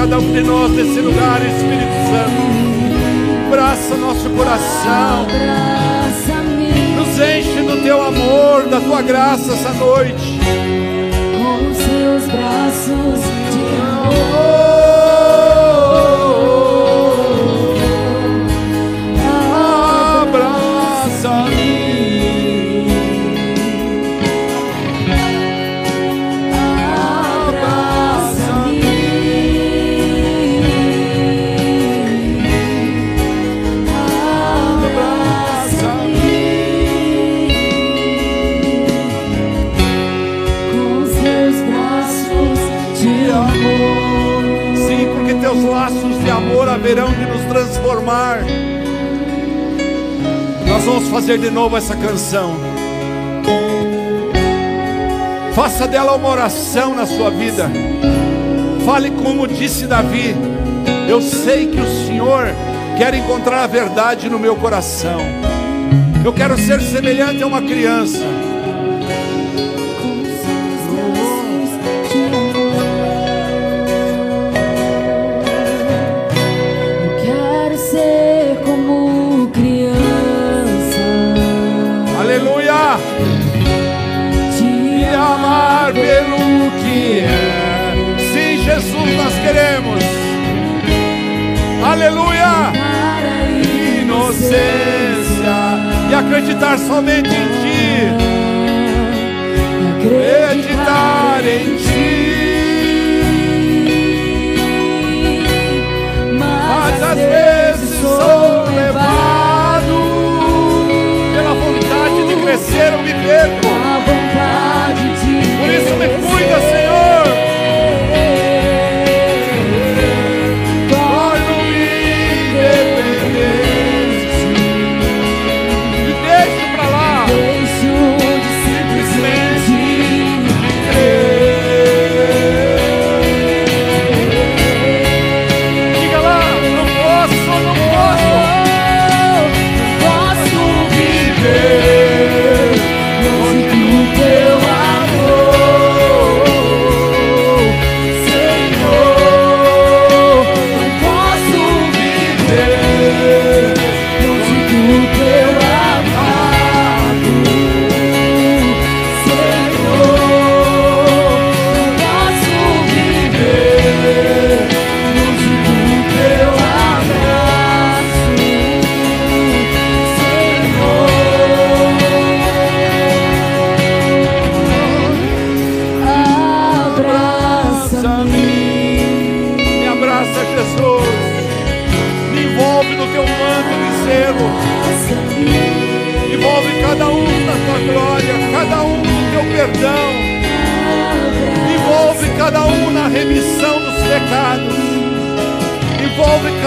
cada um de nós nesse lugar, Espírito Santo. Abraça nosso coração. Nos enche do teu amor, da tua graça essa noite. com seus braços Nós vamos fazer de novo essa canção. Faça dela uma oração na sua vida. Fale como disse Davi: Eu sei que o Senhor quer encontrar a verdade no meu coração. Eu quero ser semelhante a uma criança. Nós queremos. Aleluia! Inocência e acreditar somente em Ti. Acreditar em Ti.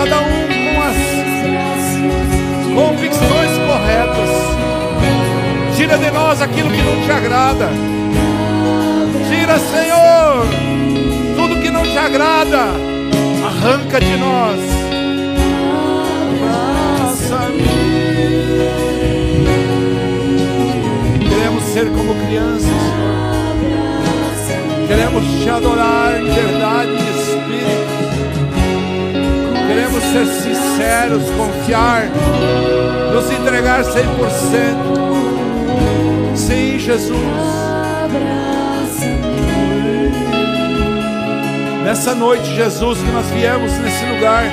Cada um com as convicções corretas. Tira de nós aquilo que não te agrada. Tira, Senhor, tudo que não te agrada. Arranca de nós. Sinceros, confiar, nos entregar 100%. Sim, Jesus. Nessa noite, Jesus, que nós viemos nesse lugar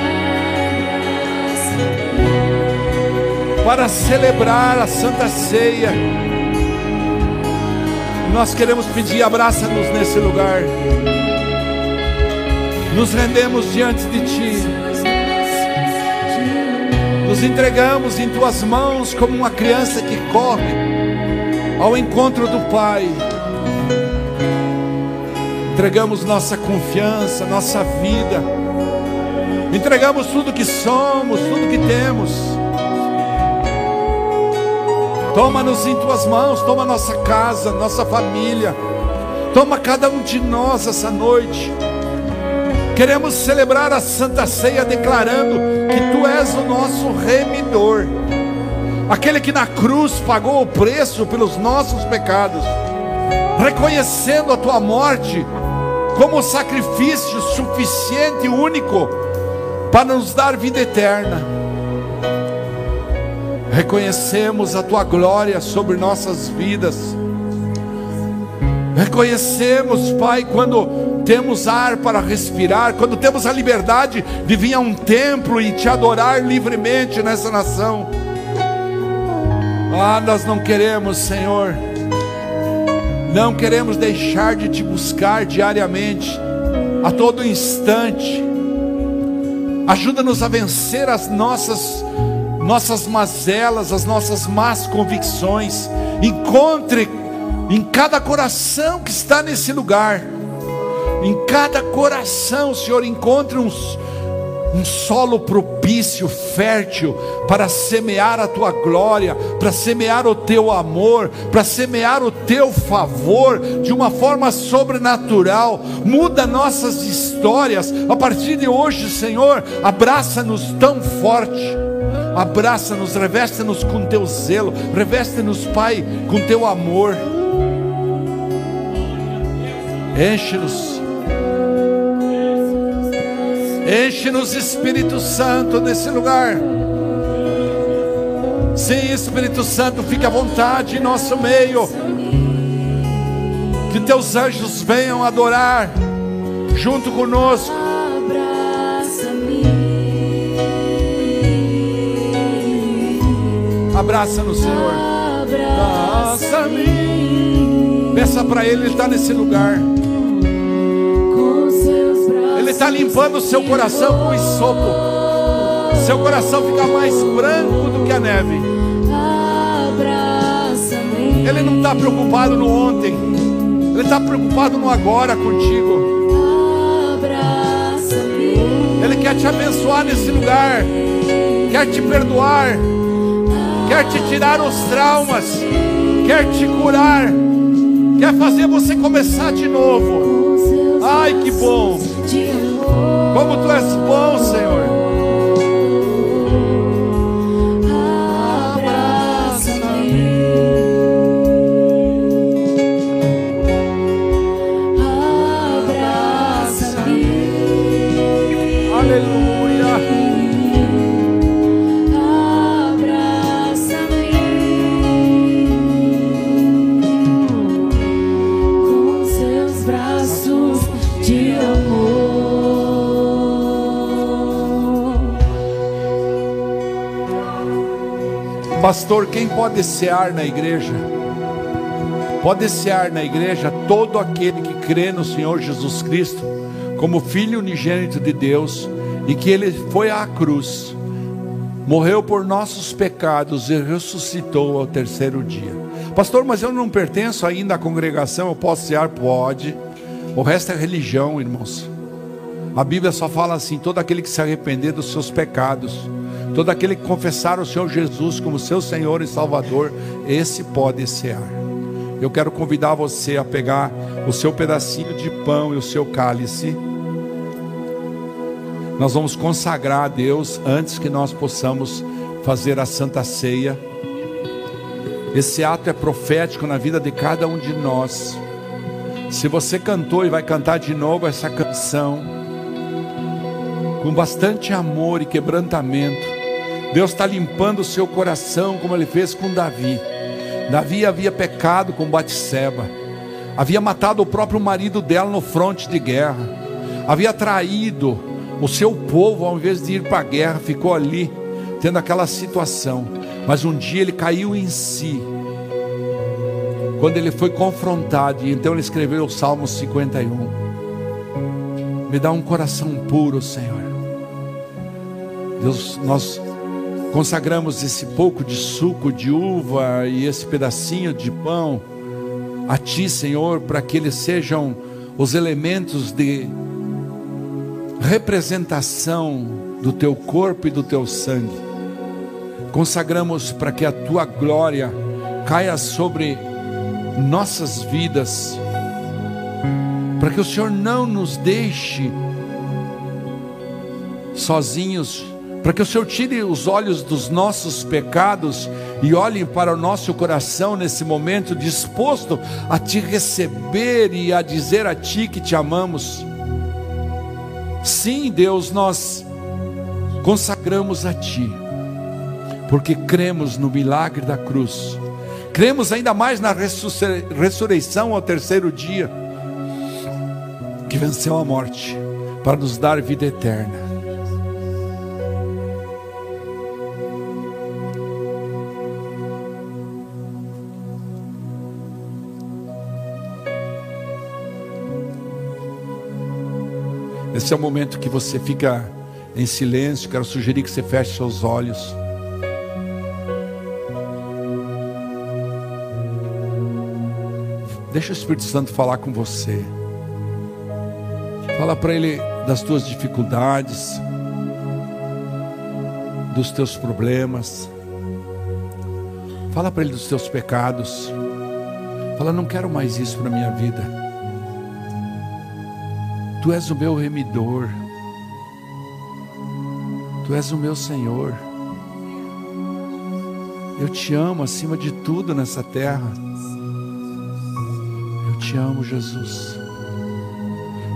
para celebrar a Santa Ceia. Nós queremos pedir, abraça-nos nesse lugar. Nos rendemos diante de Ti. Nos entregamos em Tuas mãos como uma criança que corre ao encontro do Pai. Entregamos nossa confiança, nossa vida. Entregamos tudo que somos, tudo que temos. Toma-nos em tuas mãos, toma nossa casa, nossa família. Toma cada um de nós essa noite. Queremos celebrar a Santa Ceia declarando que tu és o nosso remidor. Aquele que na cruz pagou o preço pelos nossos pecados. Reconhecendo a tua morte como sacrifício suficiente e único para nos dar vida eterna. Reconhecemos a tua glória sobre nossas vidas. Reconhecemos, Pai, quando temos ar para respirar, quando temos a liberdade de vir a um templo e te adorar livremente nessa nação. Ah, nós não queremos, Senhor, não queremos deixar de te buscar diariamente, a todo instante. Ajuda-nos a vencer as nossas nossas mazelas, as nossas más convicções. Encontre em cada coração que está nesse lugar, em cada coração, Senhor, encontre um solo propício, fértil, para semear a tua glória, para semear o teu amor, para semear o teu favor de uma forma sobrenatural. Muda nossas histórias a partir de hoje, Senhor. Abraça-nos tão forte. Abraça-nos, reveste-nos com teu zelo, reveste-nos, Pai, com teu amor. Enche-nos. Enche-nos, Espírito Santo, nesse lugar. Sim, Espírito Santo, fique à vontade em nosso meio. Que teus anjos venham adorar junto conosco. Abraça-nos, Senhor. Abraça-me. Peça para Ele, Ele está nesse lugar. Está limpando o seu coração com isopo. Seu coração fica mais branco do que a neve. Ele não está preocupado no ontem. Ele está preocupado no agora contigo. Ele quer te abençoar nesse lugar. Quer te perdoar quer te tirar os traumas, quer te curar, quer fazer você começar de novo. Ai, que bom! Como tu és bom, Senhor. Pastor, quem pode cear na igreja? Pode cear na igreja todo aquele que crê no Senhor Jesus Cristo como Filho unigênito de Deus e que Ele foi à cruz, morreu por nossos pecados e ressuscitou ao terceiro dia. Pastor, mas eu não pertenço ainda à congregação, eu posso cear? Pode. O resto é religião, irmãos. A Bíblia só fala assim: todo aquele que se arrepender dos seus pecados Todo aquele que confessar o Senhor Jesus como seu Senhor e Salvador, esse pode cear. Eu quero convidar você a pegar o seu pedacinho de pão e o seu cálice. Nós vamos consagrar a Deus antes que nós possamos fazer a santa ceia. Esse ato é profético na vida de cada um de nós. Se você cantou e vai cantar de novo essa canção, com bastante amor e quebrantamento, Deus está limpando o seu coração, como ele fez com Davi. Davi havia pecado com Batseba, havia matado o próprio marido dela no fronte de guerra, havia traído o seu povo ao invés de ir para a guerra, ficou ali, tendo aquela situação. Mas um dia ele caiu em si, quando ele foi confrontado, e então ele escreveu o Salmo 51. Me dá um coração puro, Senhor. Deus, nós consagramos esse pouco de suco de uva e esse pedacinho de pão a Ti, Senhor, para que eles sejam os elementos de representação do Teu corpo e do Teu sangue. Consagramos para que a Tua glória caia sobre nossas vidas, para que o Senhor não nos deixe sozinhos para que o Senhor tire os olhos dos nossos pecados e olhe para o nosso coração nesse momento, disposto a te receber e a dizer a ti que te amamos. Sim, Deus, nós consagramos a ti, porque cremos no milagre da cruz, cremos ainda mais na ressurreição ao terceiro dia, que venceu a morte para nos dar vida eterna. Esse é o momento que você fica em silêncio. Quero sugerir que você feche seus olhos. Deixa o Espírito Santo falar com você. Fala para ele das tuas dificuldades, dos teus problemas. Fala para ele dos teus pecados. Fala, não quero mais isso para minha vida. Tu és o meu remidor. Tu és o meu Senhor. Eu te amo acima de tudo nessa terra. Eu te amo, Jesus.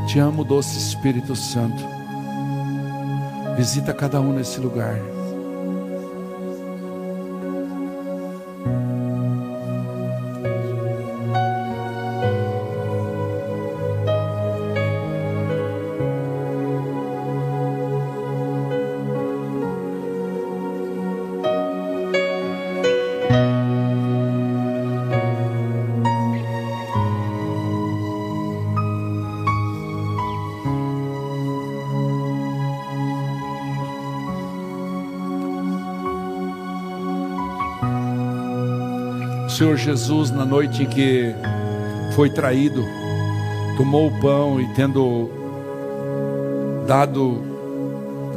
Te amo, doce Espírito Santo. Visita cada um nesse lugar. Senhor Jesus, na noite em que foi traído, tomou o pão e, tendo dado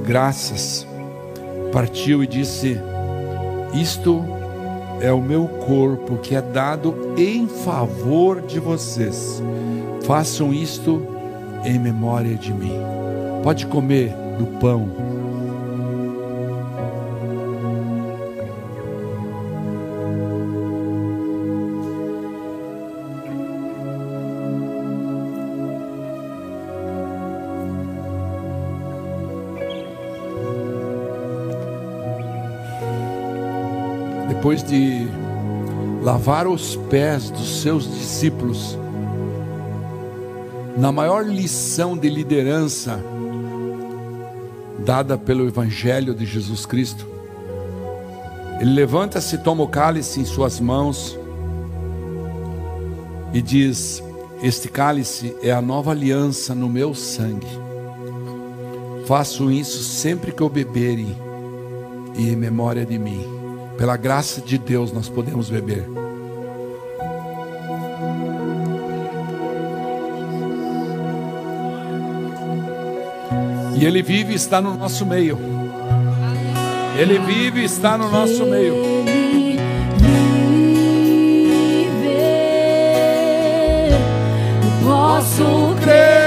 graças, partiu e disse: Isto é o meu corpo que é dado em favor de vocês. Façam isto em memória de mim. Pode comer do pão depois de lavar os pés dos seus discípulos, na maior lição de liderança dada pelo Evangelho de Jesus Cristo, ele levanta-se, toma o cálice em suas mãos e diz: Este cálice é a nova aliança no meu sangue. Faço isso sempre que eu beberem e em memória de mim. Pela graça de Deus nós podemos beber. E Ele vive e está no nosso meio. Ele vive e está no nosso meio. Posso crer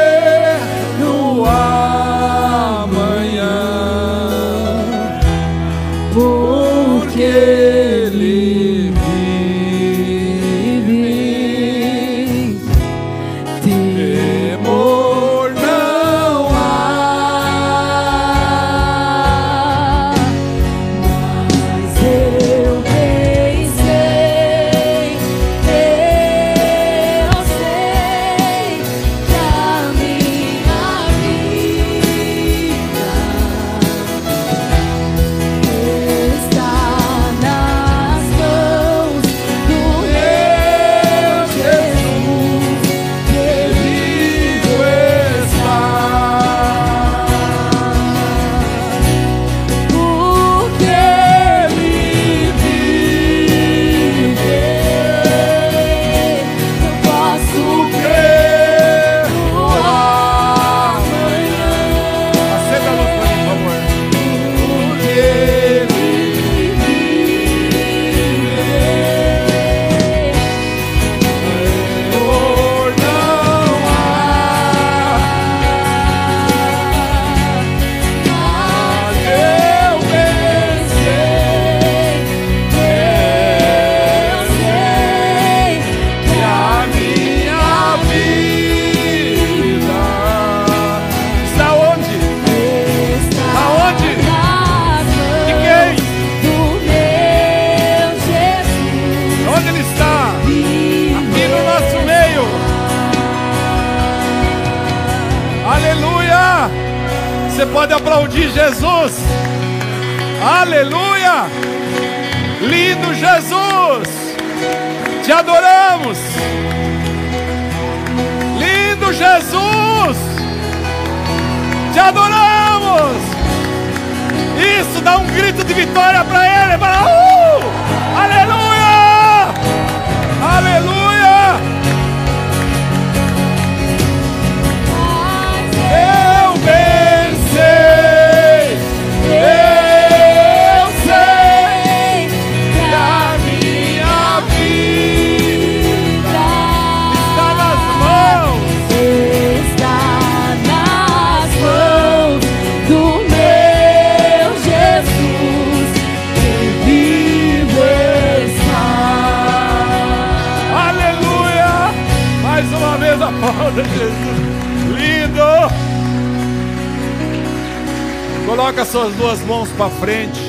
mãos para frente.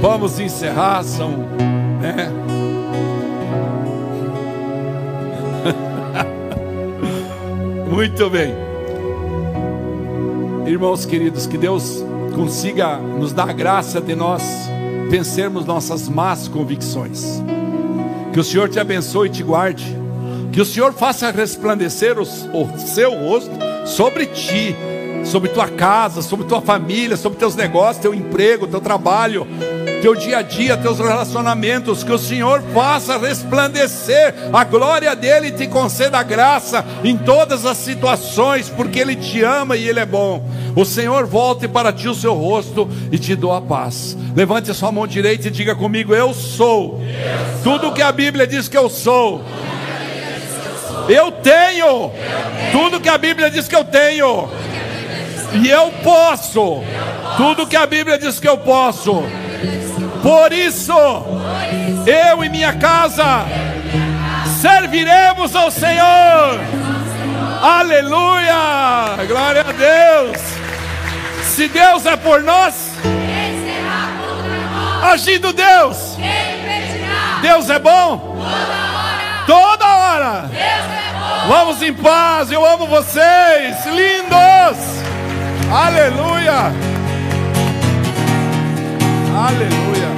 Vamos encerrar, são, né? Muito bem. Irmãos queridos, que Deus consiga nos dar a graça de nós vencermos nossas más convicções. Que o Senhor te abençoe e te guarde. Que o Senhor faça resplandecer o, seu rosto sobre ti, sobre tua casa, sobre tua família, sobre teus negócios, teu emprego, teu trabalho, teu dia a dia, teus relacionamentos. Que o Senhor faça resplandecer a glória dele e te conceda graça em todas as situações, porque Ele te ama e Ele é bom. O Senhor volte para ti o seu rosto e te dou a paz. Levante a sua mão direita e diga comigo: Eu sou. Tudo que a Bíblia diz que eu sou. Eu tenho tudo que a Bíblia diz que eu tenho. E eu posso tudo que a Bíblia diz que eu posso. Por isso, eu e minha casa serviremos ao Senhor. Aleluia! Glória a Deus. Se Deus é por nós, agindo Deus, Deus é bom toda hora. Vamos em paz, eu amo vocês, lindos. Aleluia. Aleluia.